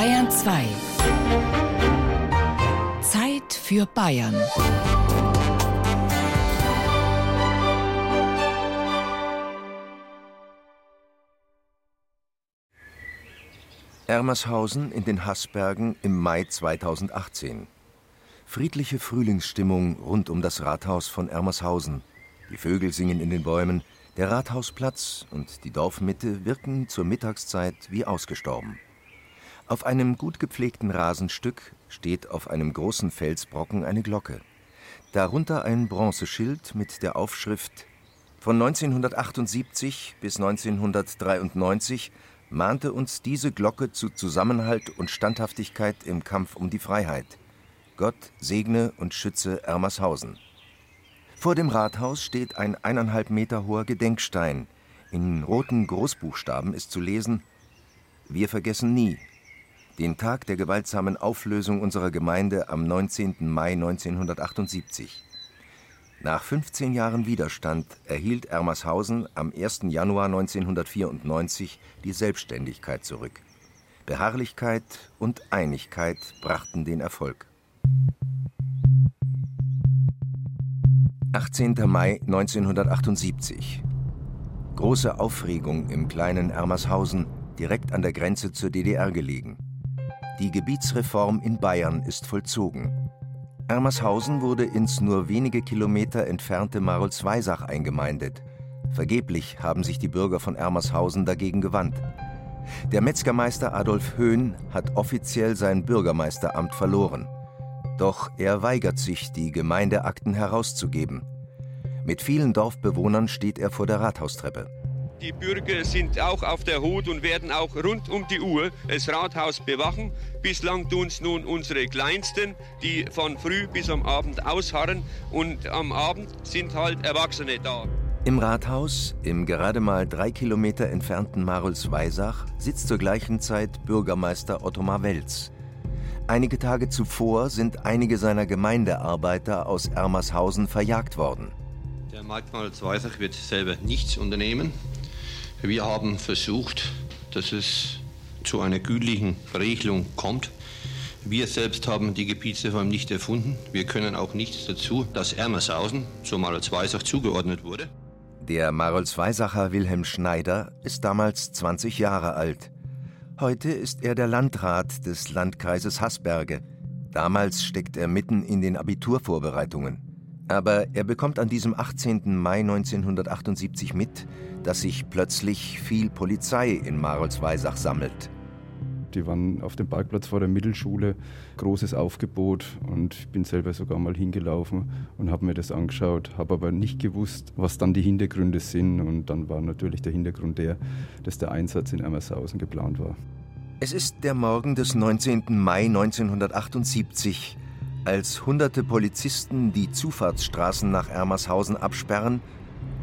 Bayern 2. Zeit für Bayern. Ermershausen in den Haßbergen im Mai 2018. Friedliche Frühlingsstimmung rund um das Rathaus von Ermershausen. Die Vögel singen in den Bäumen, der Rathausplatz und die Dorfmitte wirken zur Mittagszeit wie ausgestorben. Auf einem gut gepflegten Rasenstück steht auf einem großen Felsbrocken eine Glocke. Darunter ein Bronzeschild mit der Aufschrift Von 1978 bis 1993 mahnte uns diese Glocke zu Zusammenhalt und Standhaftigkeit im Kampf um die Freiheit. Gott segne und schütze Ermershausen. Vor dem Rathaus steht ein eineinhalb Meter hoher Gedenkstein. In roten Großbuchstaben ist zu lesen: Wir vergessen nie. Den Tag der gewaltsamen Auflösung unserer Gemeinde am 19. Mai 1978. Nach 15 Jahren Widerstand erhielt Ermershausen am 1. Januar 1994 die Selbstständigkeit zurück. Beharrlichkeit und Einigkeit brachten den Erfolg. 18. Mai 1978. Große Aufregung im kleinen Ermershausen, direkt an der Grenze zur DDR gelegen. Die Gebietsreform in Bayern ist vollzogen. Ermershausen wurde ins nur wenige Kilometer entfernte Marolsweisach eingemeindet. Vergeblich haben sich die Bürger von Ermershausen dagegen gewandt. Der Metzgermeister Adolf Höhn hat offiziell sein Bürgermeisteramt verloren. Doch er weigert sich, die Gemeindeakten herauszugeben. Mit vielen Dorfbewohnern steht er vor der Rathaustreppe. Die Bürger sind auch auf der Hut und werden auch rund um die Uhr das Rathaus bewachen. Bislang tun es nun unsere Kleinsten, die von früh bis am Abend ausharren. Und am Abend sind halt Erwachsene da. Im Rathaus, im gerade mal drei Kilometer entfernten Marulsweisach, sitzt zur gleichen Zeit Bürgermeister Ottomar Welz. Einige Tage zuvor sind einige seiner Gemeindearbeiter aus Ermershausen verjagt worden. Der Markt Marulsweisach wird selber nichts unternehmen. Wir haben versucht, dass es zu einer gütlichen Regelung kommt. Wir selbst haben die Gebietsreform nicht erfunden. Wir können auch nichts dazu, dass Ermershausen zu Marolsweisach zugeordnet wurde. Der Marolsweisacher Wilhelm Schneider ist damals 20 Jahre alt. Heute ist er der Landrat des Landkreises Haßberge. Damals steckt er mitten in den Abiturvorbereitungen. Aber er bekommt an diesem 18. Mai 1978 mit, dass sich plötzlich viel Polizei in Marolsweisach sammelt. Die waren auf dem Parkplatz vor der Mittelschule, großes Aufgebot und ich bin selber sogar mal hingelaufen und habe mir das angeschaut, habe aber nicht gewusst, was dann die Hintergründe sind und dann war natürlich der Hintergrund der, dass der Einsatz in Emmershausen geplant war. Es ist der Morgen des 19. Mai 1978, als hunderte Polizisten die Zufahrtsstraßen nach Ermershausen absperren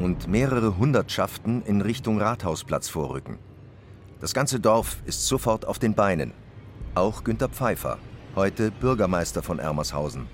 und mehrere Hundertschaften in Richtung Rathausplatz vorrücken. Das ganze Dorf ist sofort auf den Beinen. Auch Günter Pfeiffer, heute Bürgermeister von Ermershausen.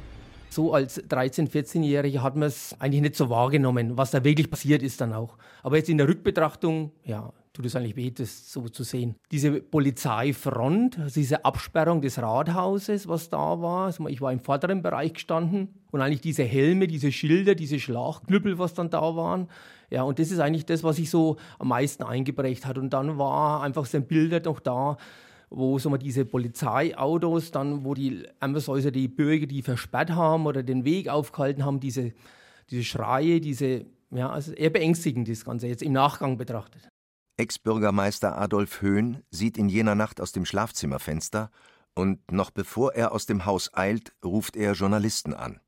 So als 13-, 14-Jähriger hat man es eigentlich nicht so wahrgenommen, was da wirklich passiert ist dann auch. Aber jetzt in der Rückbetrachtung, ja, tut es eigentlich weh, das so zu sehen. Diese Polizeifront, also diese Absperrung des Rathauses, was da war, also ich war im vorderen Bereich gestanden und eigentlich diese Helme, diese Schilder, diese Schlagknüppel, was dann da waren. Ja, und das ist eigentlich das, was sich so am meisten eingeprägt hat. Und dann war einfach so ein Bild noch da, wo so mal diese Polizeiautos, dann wo die also die Bürger, die versperrt haben oder den Weg aufgehalten haben, diese, diese Schreie, diese, ja, also eher beängstigend das Ganze jetzt im Nachgang betrachtet. Ex-Bürgermeister Adolf Höhn sieht in jener Nacht aus dem Schlafzimmerfenster und noch bevor er aus dem Haus eilt, ruft er Journalisten an.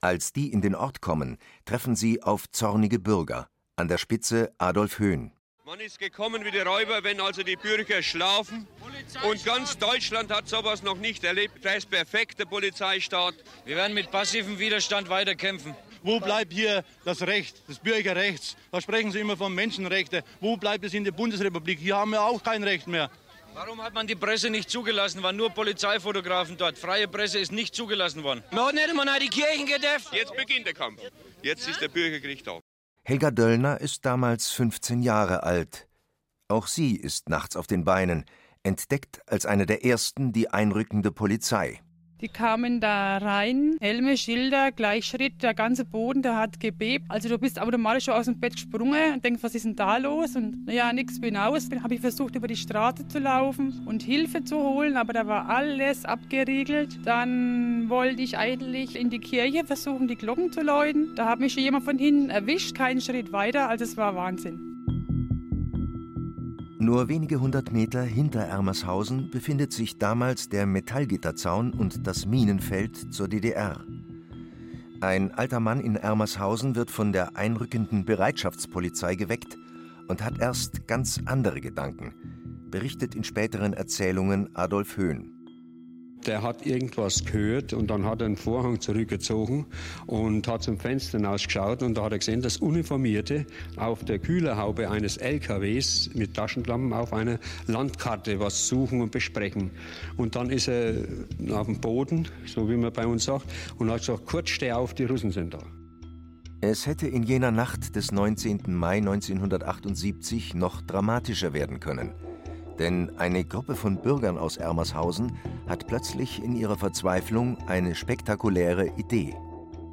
Als die in den Ort kommen, treffen sie auf zornige Bürger, an der Spitze Adolf Höhn. Man ist gekommen wie die Räuber, wenn also die Bürger schlafen. Und ganz Deutschland hat sowas noch nicht erlebt. Das ist perfekter Polizeistaat. Wir werden mit passivem Widerstand weiterkämpfen. Wo bleibt hier das Recht, das Bürgerrechts? Da sprechen Sie immer von Menschenrechten. Wo bleibt es in der Bundesrepublik? Hier haben wir auch kein Recht mehr. Warum hat man die Presse nicht zugelassen? Waren nur Polizeifotografen dort. Freie Presse ist nicht zugelassen worden. Man hat nicht einmal die Kirchen gedämpft. Jetzt beginnt der Kampf. Jetzt ist der Bürgerkrieg da. Helga Döllner ist damals 15 Jahre alt. Auch sie ist nachts auf den Beinen, entdeckt als eine der ersten die einrückende Polizei. Die kamen da rein, Helme, Schilder, Gleichschritt, der ganze Boden, der hat gebebt. Also du bist automatisch schon aus dem Bett gesprungen und denkst, was ist denn da los? Und naja, nichts bin aus. Dann habe ich versucht, über die Straße zu laufen und Hilfe zu holen, aber da war alles abgeriegelt. Dann wollte ich eigentlich in die Kirche versuchen, die Glocken zu läuten. Da hat mich schon jemand von hinten erwischt, keinen Schritt weiter. Also es war Wahnsinn. Nur wenige hundert Meter hinter Ermershausen befindet sich damals der Metallgitterzaun und das Minenfeld zur DDR. Ein alter Mann in Ermershausen wird von der einrückenden Bereitschaftspolizei geweckt und hat erst ganz andere Gedanken, berichtet in späteren Erzählungen Adolf Höhn der hat irgendwas gehört und dann hat er einen Vorhang zurückgezogen und hat zum Fenster hinausgeschaut und da hat er gesehen, dass Uniformierte auf der Kühlerhaube eines LKWs mit Taschenlampen auf einer Landkarte was suchen und besprechen. Und dann ist er auf dem Boden, so wie man bei uns sagt, und hat gesagt, kurz steh auf, die Russen sind da. Es hätte in jener Nacht des 19. Mai 1978 noch dramatischer werden können. Denn eine Gruppe von Bürgern aus Ermershausen hat plötzlich in ihrer Verzweiflung eine spektakuläre Idee.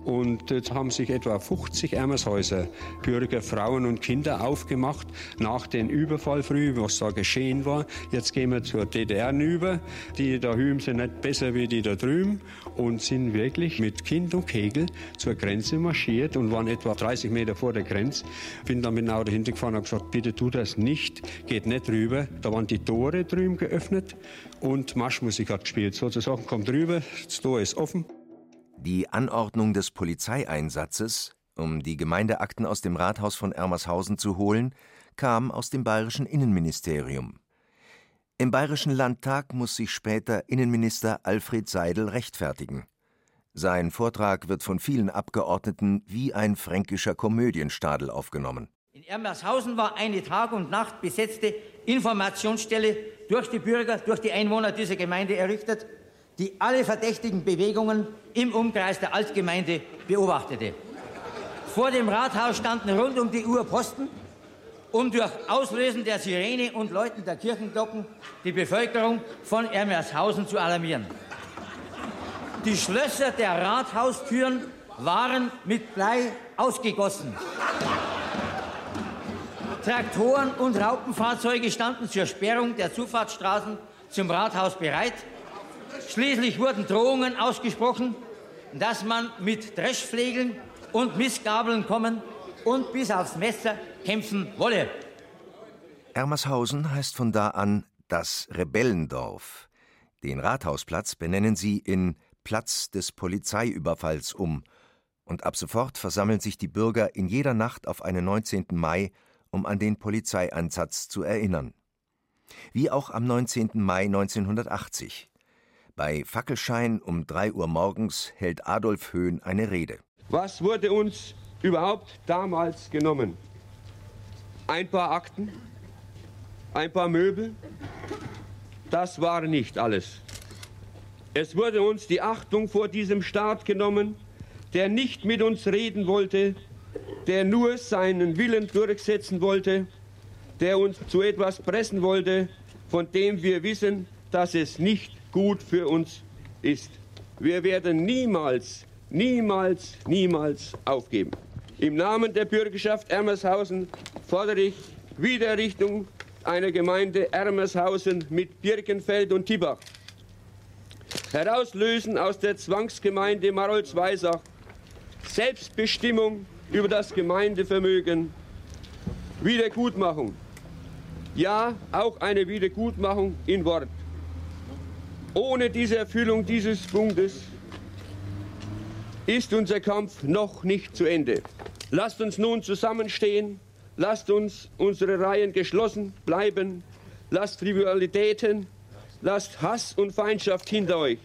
Und jetzt haben sich etwa 50 Ermershäuser Bürger, Frauen und Kinder aufgemacht nach dem Überfall früh, was da geschehen war. Jetzt gehen wir zur DDR über. Die da hüben sind nicht besser wie die da drüben und sind wirklich mit Kind und Kegel zur Grenze marschiert und waren etwa 30 Meter vor der Grenze. Bin dann mit dem Auto hintergefahren und gesagt, bitte tu das nicht, geht nicht rüber. Da waren die Tore drüben geöffnet und Marschmusik hat gespielt. Sozusagen, kommt rüber, das Tor ist offen. Die Anordnung des Polizeieinsatzes, um die Gemeindeakten aus dem Rathaus von Ermershausen zu holen, kam aus dem bayerischen Innenministerium. Im bayerischen Landtag muss sich später Innenminister Alfred Seidel rechtfertigen. Sein Vortrag wird von vielen Abgeordneten wie ein fränkischer Komödienstadel aufgenommen. In Ermershausen war eine Tag und Nacht besetzte Informationsstelle durch die Bürger, durch die Einwohner dieser Gemeinde errichtet die alle verdächtigen Bewegungen im Umkreis der Altgemeinde beobachtete. Vor dem Rathaus standen rund um die Uhr Posten, um durch Auslösen der Sirene und Läuten der Kirchenglocken die Bevölkerung von Ermershausen zu alarmieren. Die Schlösser der Rathaustüren waren mit Blei ausgegossen. Traktoren und Raupenfahrzeuge standen zur Sperrung der Zufahrtsstraßen zum Rathaus bereit Schließlich wurden Drohungen ausgesprochen, dass man mit Dreschflegeln und Missgabeln kommen und bis aufs Messer kämpfen wolle. Ermershausen heißt von da an das Rebellendorf. Den Rathausplatz benennen sie in Platz des Polizeiüberfalls um. Und ab sofort versammeln sich die Bürger in jeder Nacht auf einen 19. Mai, um an den Polizeieinsatz zu erinnern. Wie auch am 19. Mai 1980. Bei Fackelschein um 3 Uhr morgens hält Adolf Höhn eine Rede. Was wurde uns überhaupt damals genommen? Ein paar Akten, ein paar Möbel, das war nicht alles. Es wurde uns die Achtung vor diesem Staat genommen, der nicht mit uns reden wollte, der nur seinen Willen durchsetzen wollte, der uns zu etwas pressen wollte, von dem wir wissen, dass es nicht gut für uns ist. Wir werden niemals, niemals, niemals aufgeben. Im Namen der Bürgerschaft Ermershausen fordere ich Wiedererrichtung einer Gemeinde Ermershausen mit Birkenfeld und Tibach. Herauslösen aus der Zwangsgemeinde Marolz-Weisach. Selbstbestimmung über das Gemeindevermögen. Wiedergutmachung. Ja, auch eine Wiedergutmachung in Wort. Ohne diese Erfüllung dieses Punktes ist unser Kampf noch nicht zu Ende. Lasst uns nun zusammenstehen, lasst uns unsere Reihen geschlossen bleiben, lasst Trivialitäten, lasst Hass und Feindschaft hinter euch,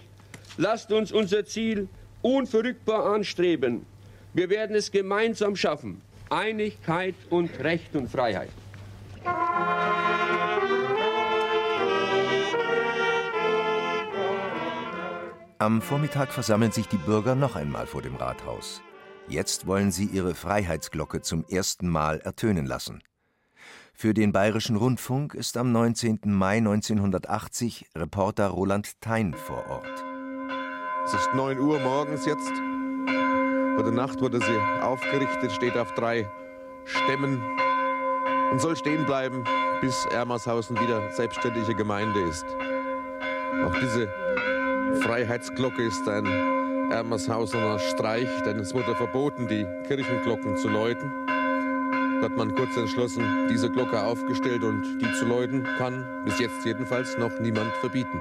lasst uns unser Ziel unverrückbar anstreben. Wir werden es gemeinsam schaffen. Einigkeit und Recht und Freiheit. Am Vormittag versammeln sich die Bürger noch einmal vor dem Rathaus. Jetzt wollen sie ihre Freiheitsglocke zum ersten Mal ertönen lassen. Für den Bayerischen Rundfunk ist am 19. Mai 1980 Reporter Roland Thein vor Ort. Es ist 9 Uhr morgens jetzt. Heute Nacht wurde sie aufgerichtet, steht auf drei Stämmen und soll stehen bleiben, bis Ermershausen wieder selbstständige Gemeinde ist. Auch diese Freiheitsglocke ist ein Ermershausener Streich, denn es wurde verboten, die Kirchenglocken zu läuten. Da hat man kurz entschlossen, diese Glocke aufgestellt und die zu läuten kann bis jetzt jedenfalls noch niemand verbieten.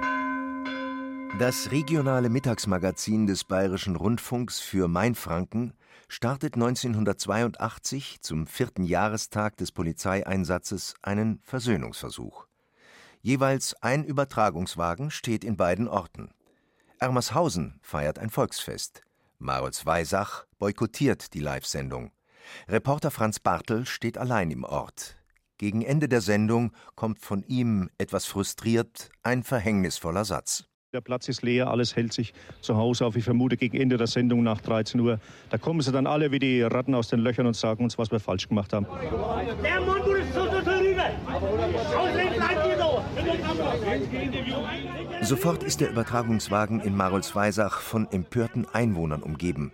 Das regionale Mittagsmagazin des Bayerischen Rundfunks für Mainfranken startet 1982 zum vierten Jahrestag des Polizeieinsatzes einen Versöhnungsversuch. Jeweils ein Übertragungswagen steht in beiden Orten. Ermershausen feiert ein Volksfest. Marolz-Weisach boykottiert die Live-Sendung. Reporter Franz Bartel steht allein im Ort. Gegen Ende der Sendung kommt von ihm, etwas frustriert, ein verhängnisvoller Satz. Der Platz ist leer, alles hält sich zu Hause auf. Ich vermute, gegen Ende der Sendung nach 13 Uhr, da kommen sie dann alle wie die Ratten aus den Löchern und sagen uns, was wir falsch gemacht haben. Der Mann wurde so, so, so rüber. Sofort ist der Übertragungswagen in Marolsweisach von empörten Einwohnern umgeben.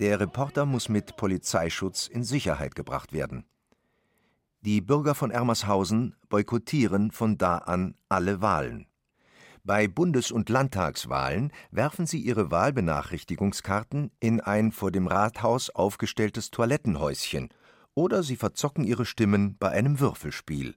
Der Reporter muss mit Polizeischutz in Sicherheit gebracht werden. Die Bürger von Ermershausen boykottieren von da an alle Wahlen. Bei Bundes- und Landtagswahlen werfen sie ihre Wahlbenachrichtigungskarten in ein vor dem Rathaus aufgestelltes Toilettenhäuschen oder sie verzocken ihre Stimmen bei einem Würfelspiel.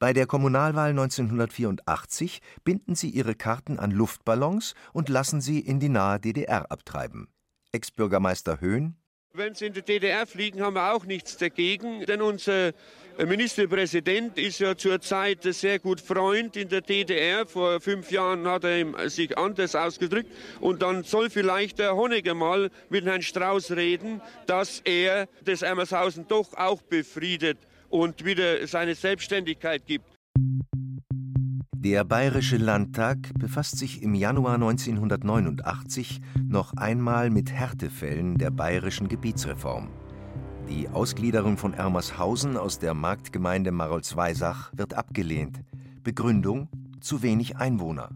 Bei der Kommunalwahl 1984 binden sie ihre Karten an Luftballons und lassen sie in die nahe DDR abtreiben. Ex-Bürgermeister Höhn wenn sie in die DDR fliegen, haben wir auch nichts dagegen, denn unser Ministerpräsident ist ja zurzeit sehr gut Freund in der DDR. Vor fünf Jahren hat er sich anders ausgedrückt. Und dann soll vielleicht der Honecker mal mit Herrn Strauß reden, dass er das Emmershausen doch auch befriedet und wieder seine Selbstständigkeit gibt. Der Bayerische Landtag befasst sich im Januar 1989 noch einmal mit Härtefällen der bayerischen Gebietsreform. Die Ausgliederung von Ermershausen aus der Marktgemeinde Marolzweisach wird abgelehnt. Begründung: zu wenig Einwohner.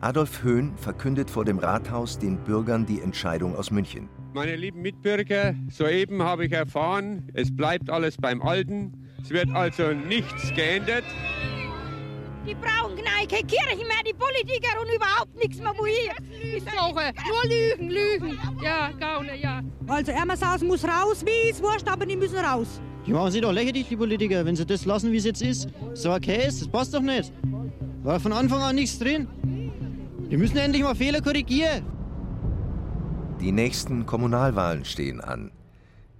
Adolf Höhn verkündet vor dem Rathaus den Bürgern die Entscheidung aus München. Meine lieben Mitbürger, soeben habe ich erfahren, es bleibt alles beim Alten. Es wird also nichts geändert. Die brauchen keine Kirche mehr, die Politiker und überhaupt nichts mehr, wo hier. Die Sache. Nur Lügen, Lügen. Ja, Gaule, ja. Also Ermershausen muss raus, wie ist wurscht, aber die müssen raus. Die machen sich doch lächerlich, die Politiker, wenn sie das lassen, wie es jetzt ist. So okay ist, das passt doch nicht. War von Anfang an nichts drin. Die müssen endlich mal Fehler korrigieren. Die nächsten Kommunalwahlen stehen an.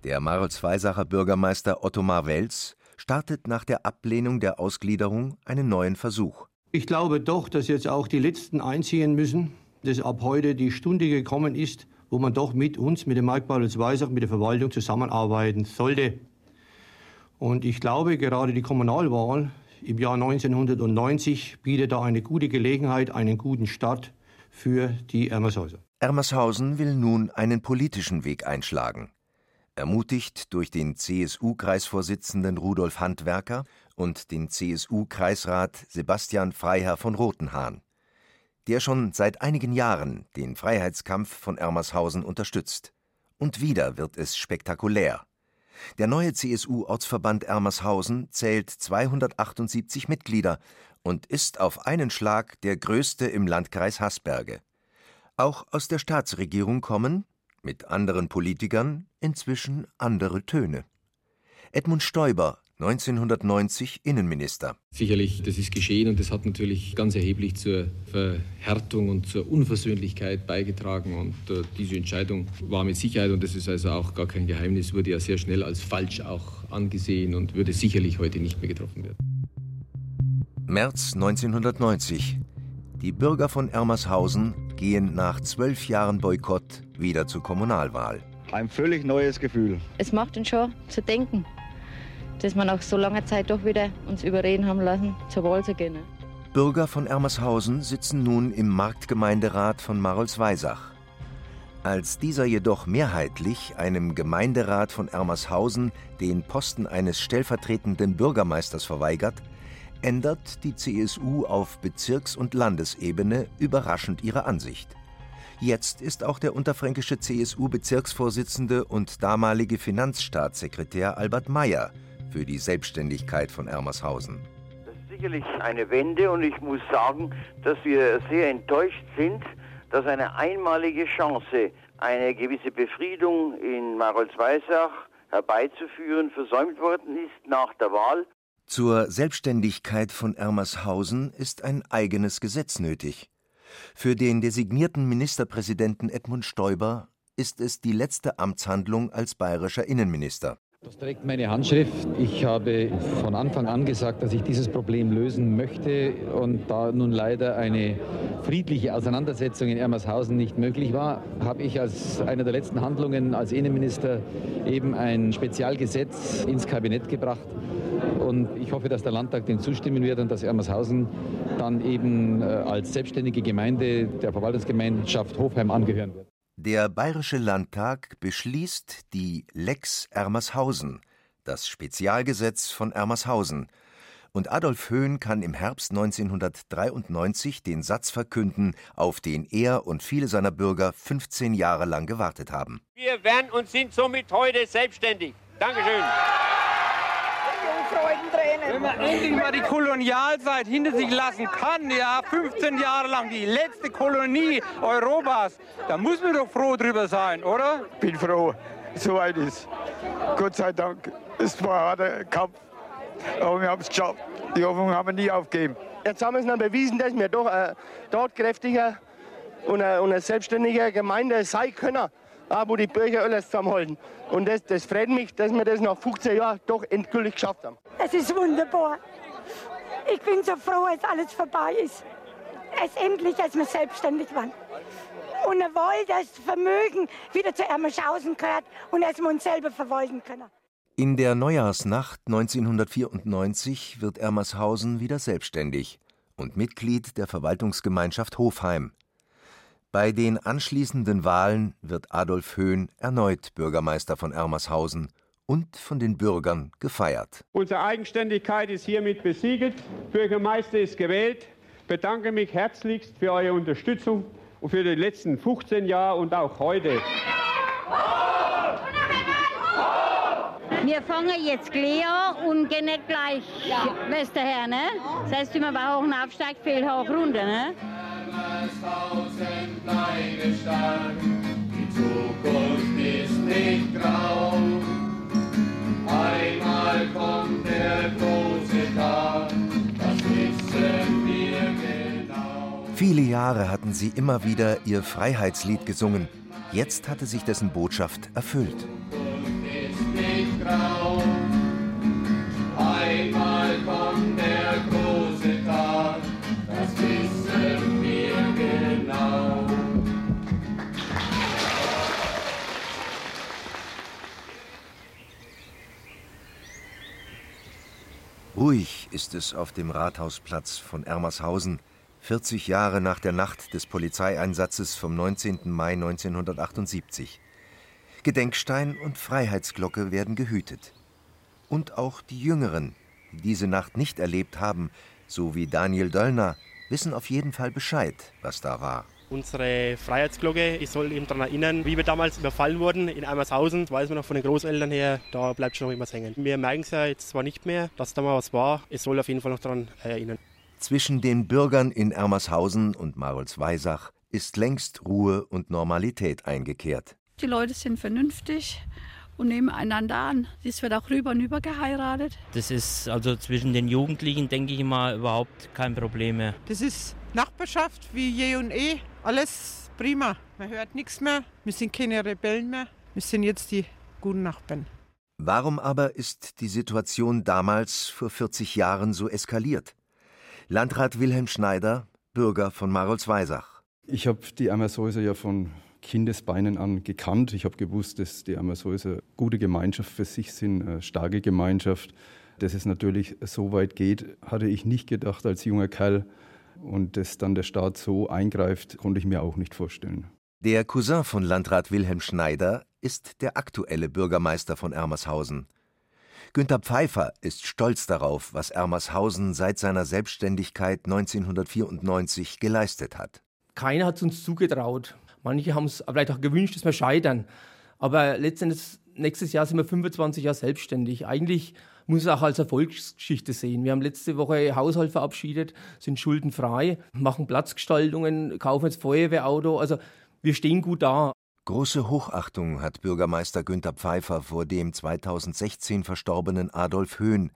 Der Marolz-Weisacher Bürgermeister Ottomar Welz startet nach der Ablehnung der Ausgliederung einen neuen Versuch. Ich glaube doch, dass jetzt auch die Letzten einziehen müssen, dass ab heute die Stunde gekommen ist, wo man doch mit uns, mit dem Marktbau Weisach, mit der Verwaltung zusammenarbeiten sollte. Und ich glaube, gerade die Kommunalwahl im Jahr 1990 bietet da eine gute Gelegenheit, einen guten Start für die Ermershausen. Ermershausen will nun einen politischen Weg einschlagen. Ermutigt durch den CSU-Kreisvorsitzenden Rudolf Handwerker und den CSU-Kreisrat Sebastian Freiherr von Rotenhahn, der schon seit einigen Jahren den Freiheitskampf von Ermershausen unterstützt. Und wieder wird es spektakulär. Der neue CSU-Ortsverband Ermershausen zählt 278 Mitglieder und ist auf einen Schlag der größte im Landkreis Haßberge. Auch aus der Staatsregierung kommen, mit anderen Politikern inzwischen andere Töne. Edmund Stoiber, 1990 Innenminister. Sicherlich, das ist geschehen und das hat natürlich ganz erheblich zur Verhärtung und zur Unversöhnlichkeit beigetragen. Und äh, diese Entscheidung war mit Sicherheit, und das ist also auch gar kein Geheimnis, wurde ja sehr schnell als falsch auch angesehen und würde sicherlich heute nicht mehr getroffen werden. März 1990. Die Bürger von Ermershausen gehen nach zwölf Jahren Boykott wieder zur Kommunalwahl. Ein völlig neues Gefühl. Es macht uns schon zu denken, dass wir nach so langer Zeit doch wieder uns überreden haben lassen, zur Wahl zu gehen. Bürger von Ermershausen sitzen nun im Marktgemeinderat von Marolsweisach. Als dieser jedoch mehrheitlich einem Gemeinderat von Ermershausen den Posten eines stellvertretenden Bürgermeisters verweigert, ändert die CSU auf Bezirks- und Landesebene überraschend ihre Ansicht. Jetzt ist auch der unterfränkische CSU-Bezirksvorsitzende und damalige Finanzstaatssekretär Albert Meyer für die Selbstständigkeit von Ermershausen. Das ist sicherlich eine Wende und ich muss sagen, dass wir sehr enttäuscht sind, dass eine einmalige Chance, eine gewisse Befriedung in Marolz-Weissach herbeizuführen, versäumt worden ist nach der Wahl. Zur Selbstständigkeit von Ermershausen ist ein eigenes Gesetz nötig. Für den designierten Ministerpräsidenten Edmund Stoiber ist es die letzte Amtshandlung als bayerischer Innenminister. Das trägt meine Handschrift. Ich habe von Anfang an gesagt, dass ich dieses Problem lösen möchte. Und da nun leider eine friedliche Auseinandersetzung in Ermershausen nicht möglich war, habe ich als eine der letzten Handlungen als Innenminister eben ein Spezialgesetz ins Kabinett gebracht. Und ich hoffe, dass der Landtag dem zustimmen wird und dass Ermershausen dann eben äh, als selbstständige Gemeinde der Verwaltungsgemeinschaft Hofheim angehören wird. Der Bayerische Landtag beschließt die Lex Ermershausen, das Spezialgesetz von Ermershausen, und Adolf Höhn kann im Herbst 1993 den Satz verkünden, auf den er und viele seiner Bürger 15 Jahre lang gewartet haben. Wir werden und sind somit heute selbstständig. Dankeschön. Wenn man endlich mal die Kolonialzeit hinter sich lassen kann, ja, 15 Jahre lang die letzte Kolonie Europas, da muss man doch froh drüber sein, oder? Bin froh, soweit ist. Gott sei Dank. Es war ein harter Kampf, aber wir haben es geschafft. Die Hoffnung haben wir nie aufgegeben. Jetzt haben wir es dann bewiesen, dass wir doch ein tatkräftiger und ein, und selbstständiger Gemeinde sein können wo die Bürger alles zusammenhalten. Und das, das freut mich, dass wir das nach 15 Jahren doch endgültig geschafft haben. Es ist wunderbar. Ich bin so froh, als alles vorbei ist. Es endlich, als wir selbstständig waren. Und er wollte das Vermögen wieder zu Ermershausen gehört und dass wir uns selber verwalten können. In der Neujahrsnacht 1994 wird Ermershausen wieder selbstständig und Mitglied der Verwaltungsgemeinschaft Hofheim. Bei den anschließenden Wahlen wird Adolf Höhn erneut Bürgermeister von Ermershausen und von den Bürgern gefeiert. Unsere Eigenständigkeit ist hiermit besiegelt. Bürgermeister ist gewählt. Ich bedanke mich herzlichst für eure Unterstützung und für die letzten 15 Jahre und auch heute. Wir fangen jetzt gleich an und gehen nicht gleich ja. Westerher, ne? Das heißt, bei hoch und aufsteigt, fehlt hoch runter, ne? Stark, die Zukunft ist nicht grau. Einmal kommt der große Tag, das wissen wir genau. Viele Jahre hatten sie immer wieder ihr Freiheitslied gesungen. Jetzt hatte sich dessen Botschaft erfüllt. Einmal kommt der große Ruhig ist es auf dem Rathausplatz von Ermershausen, 40 Jahre nach der Nacht des Polizeieinsatzes vom 19. Mai 1978. Gedenkstein und Freiheitsglocke werden gehütet. Und auch die Jüngeren, die diese Nacht nicht erlebt haben, so wie Daniel Döllner, wissen auf jeden Fall Bescheid, was da war. Unsere Freiheitsglocke, ich soll eben daran erinnern, wie wir damals überfallen wurden in Eimershausen. Das weiß man noch von den Großeltern her, da bleibt schon noch immer hängen. Wir merken es ja jetzt zwar nicht mehr, dass da mal was war. Es soll auf jeden Fall noch daran erinnern. Zwischen den Bürgern in Ermershausen und Marolz-Weisach ist längst Ruhe und Normalität eingekehrt. Die Leute sind vernünftig und nehmen einander an. Es wird auch rüber und über geheiratet. Das ist also zwischen den Jugendlichen, denke ich mal, überhaupt kein Problem mehr. Das ist Nachbarschaft wie je und eh. Alles prima. Man hört nichts mehr. Wir sind keine Rebellen mehr. Wir sind jetzt die guten Nachbarn. Warum aber ist die Situation damals vor 40 Jahren so eskaliert? Landrat Wilhelm Schneider, Bürger von Marolz-Weisach. Ich habe die Ammersäuse ja von Kindesbeinen an gekannt. Ich habe gewusst, dass die Ammersäuse eine gute Gemeinschaft für sich sind, eine starke Gemeinschaft. Dass es natürlich so weit geht, hatte ich nicht gedacht als junger Kerl. Und dass dann der Staat so eingreift, konnte ich mir auch nicht vorstellen. Der Cousin von Landrat Wilhelm Schneider ist der aktuelle Bürgermeister von Ermershausen. Günter Pfeiffer ist stolz darauf, was Ermershausen seit seiner Selbstständigkeit 1994 geleistet hat. Keiner hat es uns zugetraut. Manche haben es vielleicht auch gewünscht, dass wir scheitern. Aber letztendlich, nächstes Jahr sind wir 25 Jahre selbstständig. Eigentlich muss es auch als Erfolgsgeschichte sehen. Wir haben letzte Woche Haushalt verabschiedet, sind schuldenfrei, machen Platzgestaltungen, kaufen jetzt Feuerwehrauto. Also wir stehen gut da. Große Hochachtung hat Bürgermeister Günther Pfeiffer vor dem 2016 verstorbenen Adolf Höhn.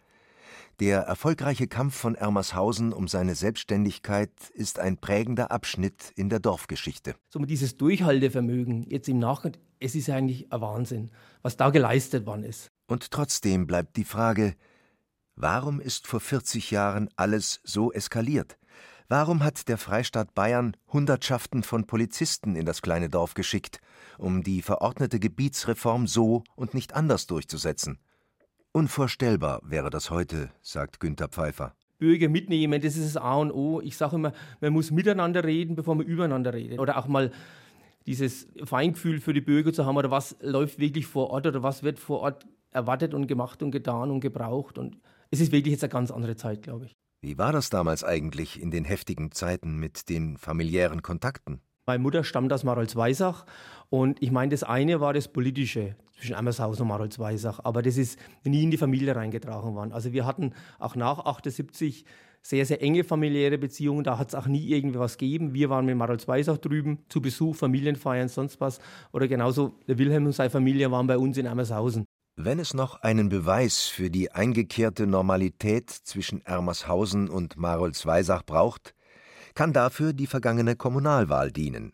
Der erfolgreiche Kampf von Ermershausen um seine Selbstständigkeit ist ein prägender Abschnitt in der Dorfgeschichte. So dieses Durchhaltevermögen jetzt im Nachhinein, es ist eigentlich ein Wahnsinn, was da geleistet worden ist. Und trotzdem bleibt die Frage, warum ist vor 40 Jahren alles so eskaliert? Warum hat der Freistaat Bayern Hundertschaften von Polizisten in das kleine Dorf geschickt, um die verordnete Gebietsreform so und nicht anders durchzusetzen? Unvorstellbar wäre das heute, sagt Günter Pfeiffer. Bürger mitnehmen, das ist das A und O. Ich sage immer, man muss miteinander reden, bevor man übereinander redet. Oder auch mal dieses Feingefühl für die Bürger zu haben, oder was läuft wirklich vor Ort oder was wird vor Ort erwartet und gemacht und getan und gebraucht. Und es ist wirklich jetzt eine ganz andere Zeit, glaube ich. Wie war das damals eigentlich in den heftigen Zeiten mit den familiären Kontakten? Meine Mutter stammt aus Marolz-Weisach und ich meine, das eine war das Politische zwischen Ammershausen und Marolz-Weisach, aber das ist nie in die Familie reingetragen worden. Also wir hatten auch nach 78 sehr, sehr enge familiäre Beziehungen. Da hat es auch nie irgendwie was gegeben. Wir waren mit Marolz-Weisach drüben zu Besuch, Familienfeiern, sonst was. Oder genauso der Wilhelm und seine Familie waren bei uns in Ammershausen. Wenn es noch einen Beweis für die eingekehrte Normalität zwischen Ermershausen und Marolz-Weisach braucht, kann dafür die vergangene Kommunalwahl dienen.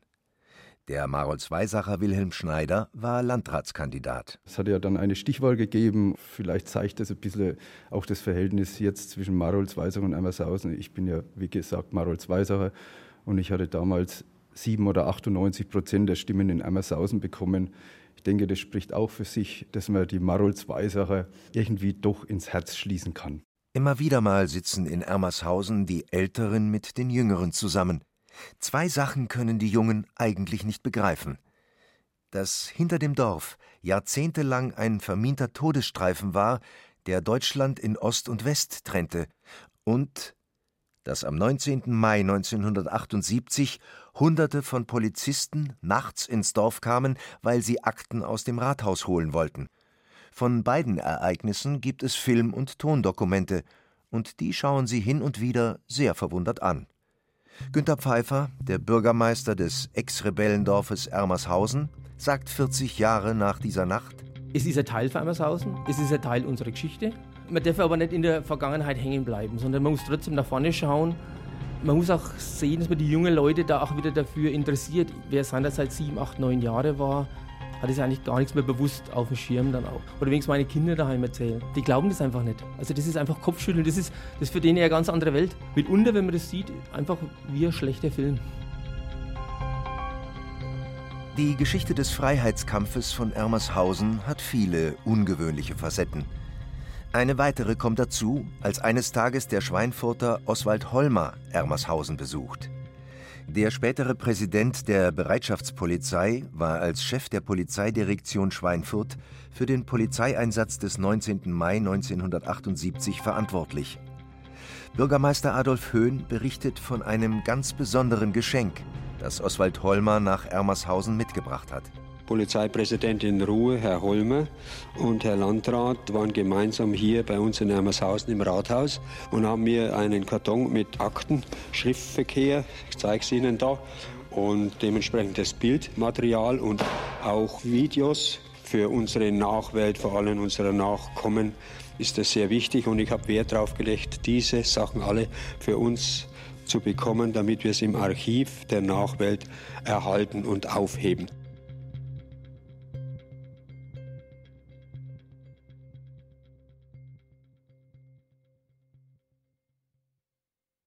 Der Marolz-Weisacher Wilhelm Schneider war Landratskandidat. Es hat ja dann eine Stichwahl gegeben. Vielleicht zeigt das ein bisschen auch das Verhältnis jetzt zwischen Marolz-Weisach und Emmershausen. Ich bin ja, wie gesagt, Marolz-Weisacher und ich hatte damals 7 oder 98 Prozent der Stimmen in Emmershausen bekommen. Ich denke, das spricht auch für sich, dass man die Marolz-Weisacher irgendwie doch ins Herz schließen kann. Immer wieder mal sitzen in Ermershausen die Älteren mit den Jüngeren zusammen. Zwei Sachen können die Jungen eigentlich nicht begreifen. Dass hinter dem Dorf jahrzehntelang ein verminter Todesstreifen war, der Deutschland in Ost und West trennte, und dass am 19. Mai 1978 Hunderte von Polizisten nachts ins Dorf kamen, weil sie Akten aus dem Rathaus holen wollten. Von beiden Ereignissen gibt es Film- und Tondokumente, und die schauen sie hin und wieder sehr verwundert an. Günter Pfeiffer, der Bürgermeister des Ex-Rebellendorfes Ermershausen, sagt 40 Jahre nach dieser Nacht: Es ist ein Teil von Ermershausen, es ist ein Teil unserer Geschichte. Man darf aber nicht in der Vergangenheit hängen bleiben, sondern man muss trotzdem nach vorne schauen man muss auch sehen, dass man die jungen Leute da auch wieder dafür interessiert. Wer seinerzeit sieben, acht, neun Jahre war, hat es eigentlich gar nichts mehr bewusst auf dem Schirm dann auch. Oder wenigstens meine Kinder daheim erzählen. Die glauben das einfach nicht. Also das ist einfach Kopfschütteln. Das ist, das ist für denen eine ganz andere Welt. Mitunter, wenn man das sieht, einfach wie ein schlechter Film. Die Geschichte des Freiheitskampfes von Ermershausen hat viele ungewöhnliche Facetten. Eine weitere kommt dazu, als eines Tages der Schweinfurter Oswald Holmer Ermershausen besucht. Der spätere Präsident der Bereitschaftspolizei war als Chef der Polizeidirektion Schweinfurt für den Polizeieinsatz des 19. Mai 1978 verantwortlich. Bürgermeister Adolf Höhn berichtet von einem ganz besonderen Geschenk, das Oswald Holmer nach Ermershausen mitgebracht hat. Polizeipräsident in Ruhe, Herr Holmer und Herr Landrat waren gemeinsam hier bei uns in Ermershausen im Rathaus und haben mir einen Karton mit Akten, Schriftverkehr, ich zeige es Ihnen da, und dementsprechend das Bildmaterial und auch Videos für unsere Nachwelt, vor allem unsere Nachkommen, ist das sehr wichtig und ich habe Wert darauf gelegt, diese Sachen alle für uns zu bekommen, damit wir es im Archiv der Nachwelt erhalten und aufheben.